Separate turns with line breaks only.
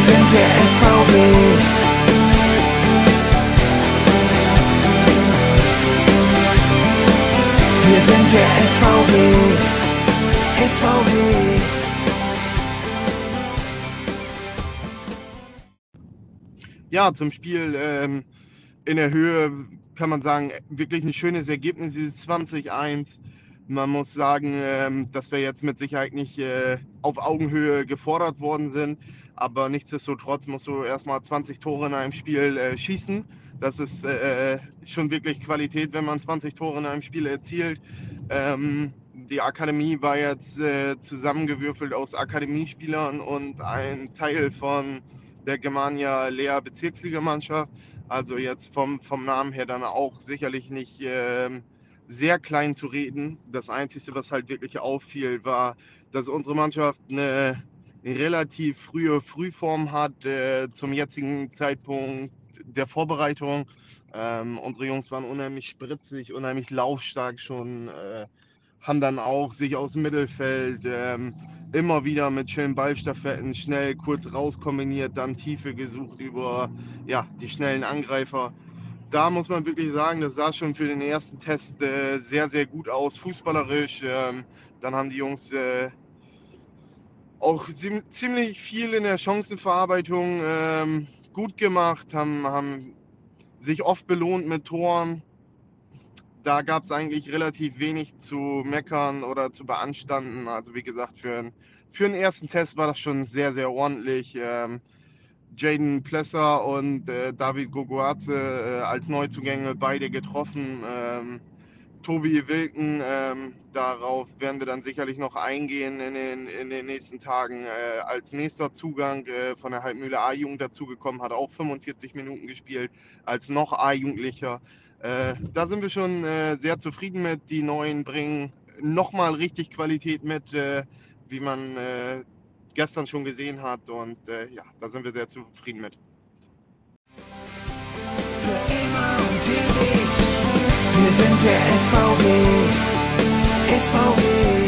sind der SVW. Wir sind der SVW. SVW.
Ja, zum Spiel ähm, in der Höhe kann man sagen, wirklich ein schönes Ergebnis, dieses 20-1. Man muss sagen, ähm, dass wir jetzt mit Sicherheit nicht äh, auf Augenhöhe gefordert worden sind, aber nichtsdestotrotz musst du erstmal 20 Tore in einem Spiel äh, schießen. Das ist äh, schon wirklich Qualität, wenn man 20 Tore in einem Spiel erzielt. Ähm, die Akademie war jetzt zusammengewürfelt aus Akademiespielern und ein Teil von der Germania Lea Bezirksligamannschaft. Also jetzt vom, vom Namen her dann auch sicherlich nicht äh, sehr klein zu reden. Das Einzige, was halt wirklich auffiel, war, dass unsere Mannschaft eine relativ frühe Frühform hat äh, zum jetzigen Zeitpunkt der Vorbereitung. Ähm, unsere Jungs waren unheimlich spritzig, unheimlich laufstark schon, äh, haben dann auch sich aus dem Mittelfeld ähm, immer wieder mit schönen Ballstaffetten schnell kurz rauskombiniert, dann Tiefe gesucht über ja, die schnellen Angreifer. Da muss man wirklich sagen, das sah schon für den ersten Test äh, sehr, sehr gut aus, fußballerisch. Ähm, dann haben die Jungs äh, auch ziemlich viel in der Chancenverarbeitung ähm, gut gemacht, haben, haben sich oft belohnt mit Toren. Da gab es eigentlich relativ wenig zu meckern oder zu beanstanden. Also wie gesagt, für, für den ersten Test war das schon sehr, sehr ordentlich. Ähm, Jaden Plesser und äh, David Gogoaze äh, als Neuzugänge beide getroffen. Ähm, Tobi Wilken, ähm, darauf werden wir dann sicherlich noch eingehen in den, in den nächsten Tagen. Äh, als nächster Zugang äh, von der Halbmühle A-Jugend dazugekommen, hat auch 45 Minuten gespielt als noch A-Jugendlicher. Äh, da sind wir schon äh, sehr zufrieden mit. Die Neuen bringen nochmal richtig Qualität mit, wie man gestern schon gesehen hat. Und ja, da sind wir sehr zufrieden mit.
Für immer und ewig. Wir sind der SVW, SVW,